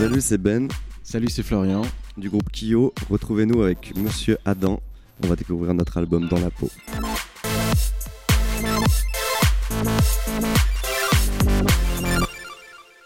Salut, c'est Ben. Salut, c'est Florian. Du groupe Kyo, retrouvez-nous avec Monsieur Adam. On va découvrir notre album Dans la peau.